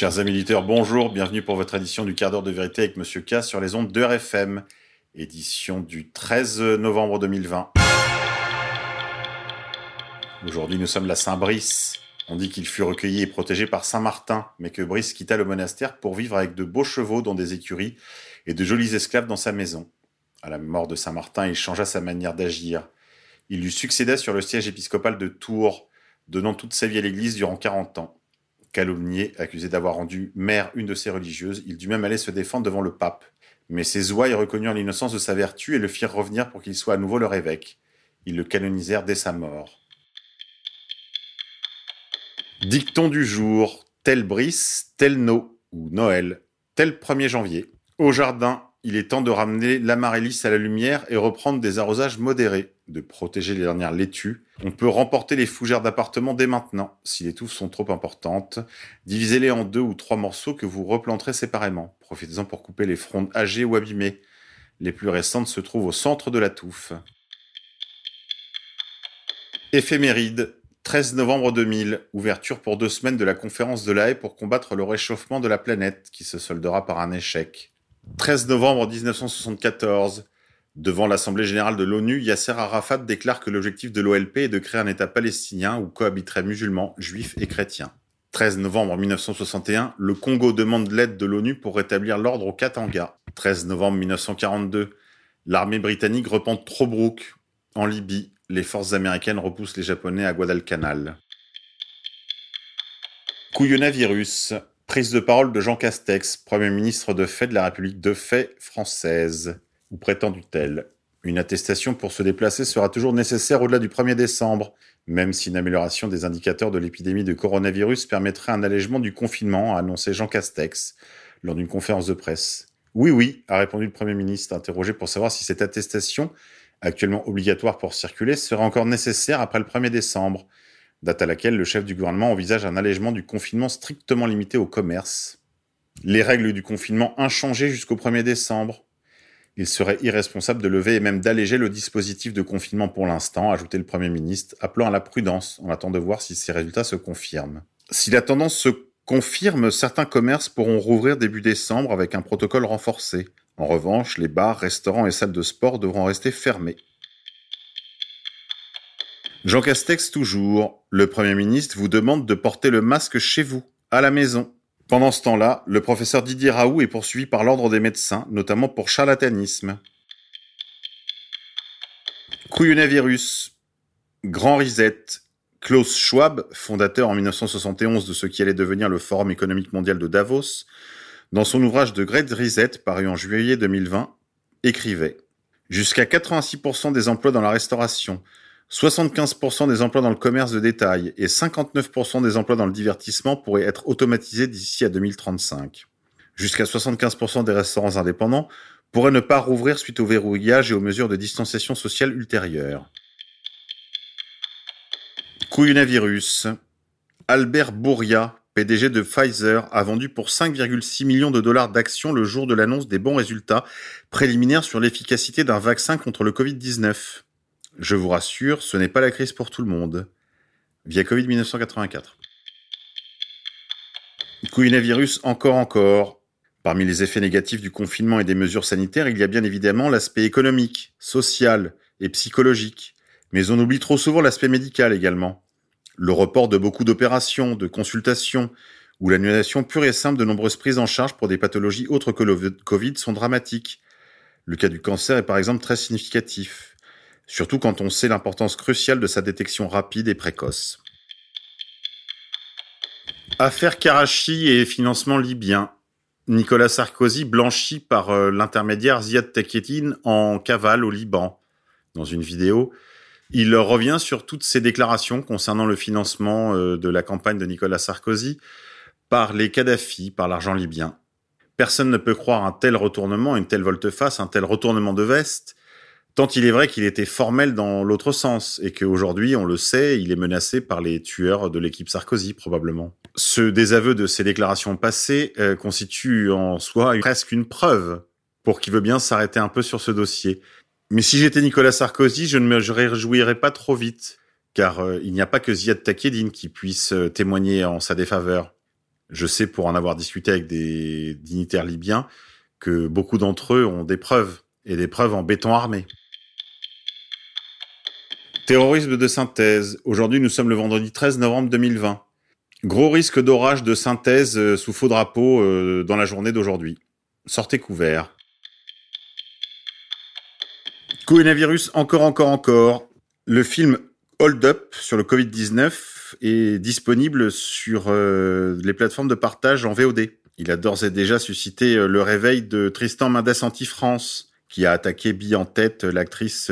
Chers amis auditeurs, bonjour, bienvenue pour votre édition du quart d'heure de vérité avec Monsieur K sur les ondes de RFM, édition du 13 novembre 2020. Aujourd'hui, nous sommes la Saint-Brice. On dit qu'il fut recueilli et protégé par Saint Martin, mais que Brice quitta le monastère pour vivre avec de beaux chevaux dans des écuries et de jolis esclaves dans sa maison. À la mort de Saint Martin, il changea sa manière d'agir. Il lui succéda sur le siège épiscopal de Tours, donnant toute sa vie à l'Église durant 40 ans. Calomnié, accusé d'avoir rendu mère une de ses religieuses, il dut même aller se défendre devant le pape. Mais ses ouailles reconnurent l'innocence de sa vertu et le firent revenir pour qu'il soit à nouveau leur évêque. Ils le canonisèrent dès sa mort. Dicton du jour, tel Brice, tel No, ou Noël, tel 1er janvier. Au jardin, il est temps de ramener l'amaryllis à la lumière et reprendre des arrosages modérés, de protéger les dernières laitues. On peut remporter les fougères d'appartement dès maintenant, si les touffes sont trop importantes. Divisez-les en deux ou trois morceaux que vous replanterez séparément. Profitez-en pour couper les frondes âgées ou abîmées. Les plus récentes se trouvent au centre de la touffe. Éphéméride, 13 novembre 2000, ouverture pour deux semaines de la conférence de la Haye pour combattre le réchauffement de la planète, qui se soldera par un échec. 13 novembre 1974, devant l'Assemblée générale de l'ONU, Yasser Arafat déclare que l'objectif de l'OLP est de créer un État palestinien où cohabiteraient musulmans, juifs et chrétiens. 13 novembre 1961, le Congo demande l'aide de l'ONU pour rétablir l'ordre au Katanga. 13 novembre 1942, l'armée britannique repente Tobruk. En Libye, les forces américaines repoussent les Japonais à Guadalcanal. Couillonavirus. Prise de parole de Jean Castex, Premier ministre de fait de la République de fait française. Ou prétendu-t-elle Une attestation pour se déplacer sera toujours nécessaire au-delà du 1er décembre, même si une amélioration des indicateurs de l'épidémie de coronavirus permettrait un allègement du confinement, a annoncé Jean Castex lors d'une conférence de presse. Oui, oui, a répondu le Premier ministre, interrogé pour savoir si cette attestation, actuellement obligatoire pour circuler, serait encore nécessaire après le 1er décembre date à laquelle le chef du gouvernement envisage un allègement du confinement strictement limité au commerce. Les règles du confinement inchangées jusqu'au 1er décembre. Il serait irresponsable de lever et même d'alléger le dispositif de confinement pour l'instant, ajoutait le Premier ministre, appelant à la prudence en attendant de voir si ces résultats se confirment. Si la tendance se confirme, certains commerces pourront rouvrir début décembre avec un protocole renforcé. En revanche, les bars, restaurants et salles de sport devront rester fermés. Jean Castex toujours. Le Premier ministre vous demande de porter le masque chez vous, à la maison. Pendant ce temps-là, le professeur Didier Raoult est poursuivi par l'ordre des médecins, notamment pour charlatanisme. Couillonavirus. Grand Reset. Klaus Schwab, fondateur en 1971 de ce qui allait devenir le Forum économique mondial de Davos, dans son ouvrage de Great Reset paru en juillet 2020, écrivait Jusqu'à 86% des emplois dans la restauration, 75% des emplois dans le commerce de détail et 59% des emplois dans le divertissement pourraient être automatisés d'ici à 2035. Jusqu'à 75% des restaurants indépendants pourraient ne pas rouvrir suite au verrouillage et aux mesures de distanciation sociale ultérieures. Couillonavirus. Albert Bourria, PDG de Pfizer, a vendu pour 5,6 millions de dollars d'actions le jour de l'annonce des bons résultats préliminaires sur l'efficacité d'un vaccin contre le Covid-19. Je vous rassure, ce n'est pas la crise pour tout le monde. Via Covid 1984. Coronavirus encore encore. Parmi les effets négatifs du confinement et des mesures sanitaires, il y a bien évidemment l'aspect économique, social et psychologique. Mais on oublie trop souvent l'aspect médical également. Le report de beaucoup d'opérations, de consultations, ou l'annulation pure et simple de nombreuses prises en charge pour des pathologies autres que le Covid sont dramatiques. Le cas du cancer est par exemple très significatif surtout quand on sait l'importance cruciale de sa détection rapide et précoce. Affaire Karachi et financement libyen. Nicolas Sarkozy blanchi par euh, l'intermédiaire Ziad Takieddine en cavale au Liban. Dans une vidéo, il revient sur toutes ses déclarations concernant le financement euh, de la campagne de Nicolas Sarkozy par les Kadhafi, par l'argent libyen. Personne ne peut croire un tel retournement, une telle volte-face, un tel retournement de veste, Tant il est vrai qu'il était formel dans l'autre sens et qu'aujourd'hui, on le sait, il est menacé par les tueurs de l'équipe Sarkozy probablement. Ce désaveu de ses déclarations passées euh, constitue en soi presque une preuve pour qui veut bien s'arrêter un peu sur ce dossier. Mais si j'étais Nicolas Sarkozy, je ne me réjouirais pas trop vite, car euh, il n'y a pas que Ziad Takieddine qui puisse euh, témoigner en sa défaveur. Je sais pour en avoir discuté avec des dignitaires libyens que beaucoup d'entre eux ont des preuves, et des preuves en béton armé. Terrorisme de synthèse. Aujourd'hui, nous sommes le vendredi 13 novembre 2020. Gros risque d'orage de synthèse euh, sous faux drapeau euh, dans la journée d'aujourd'hui. Sortez couverts. Coronavirus encore, encore, encore. Le film Hold Up sur le Covid-19 est disponible sur euh, les plateformes de partage en VOD. Il a d'ores et déjà suscité le réveil de Tristan Mendes Anti-France, qui a attaqué bille en tête l'actrice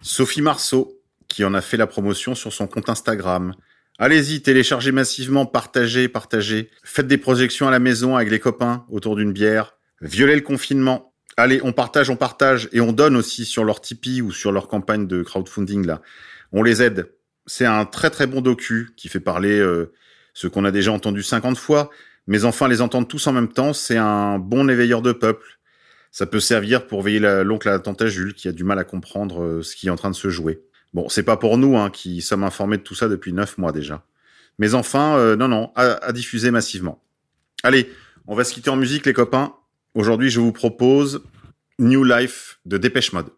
Sophie Marceau, qui en a fait la promotion sur son compte Instagram. Allez-y, téléchargez massivement, partagez, partagez. Faites des projections à la maison avec les copains autour d'une bière. Violez le confinement. Allez, on partage, on partage et on donne aussi sur leur Tipeee ou sur leur campagne de crowdfunding là on les aide. C'est un très très bon docu qui fait parler euh, ce qu'on a déjà entendu 50 fois, mais enfin les entendre tous en même temps, c'est un bon éveilleur de peuple. Ça peut servir pour veiller l'oncle à la tante Jules qui a du mal à comprendre euh, ce qui est en train de se jouer. Bon, c'est pas pour nous hein, qui sommes informés de tout ça depuis neuf mois déjà. Mais enfin, euh, non, non, à, à diffuser massivement. Allez, on va se quitter en musique les copains. Aujourd'hui, je vous propose New Life de Dépêche Mode.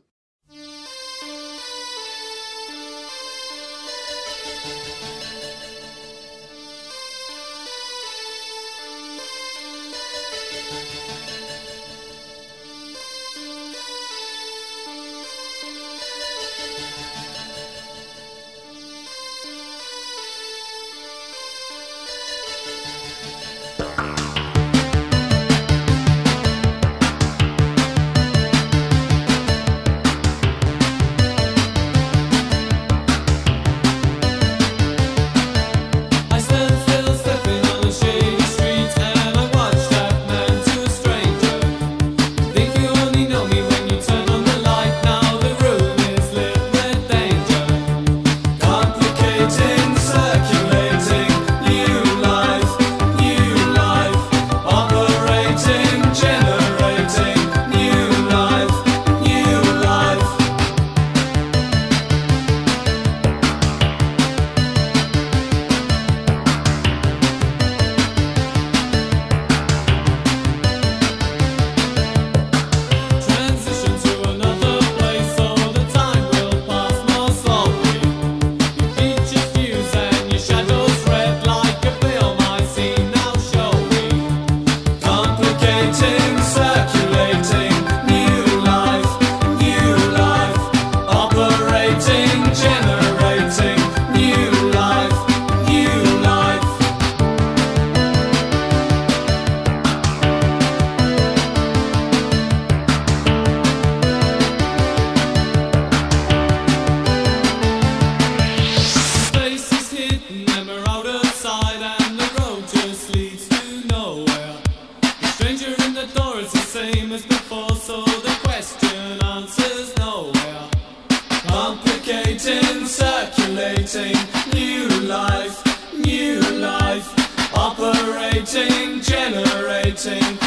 Operating, generating new life.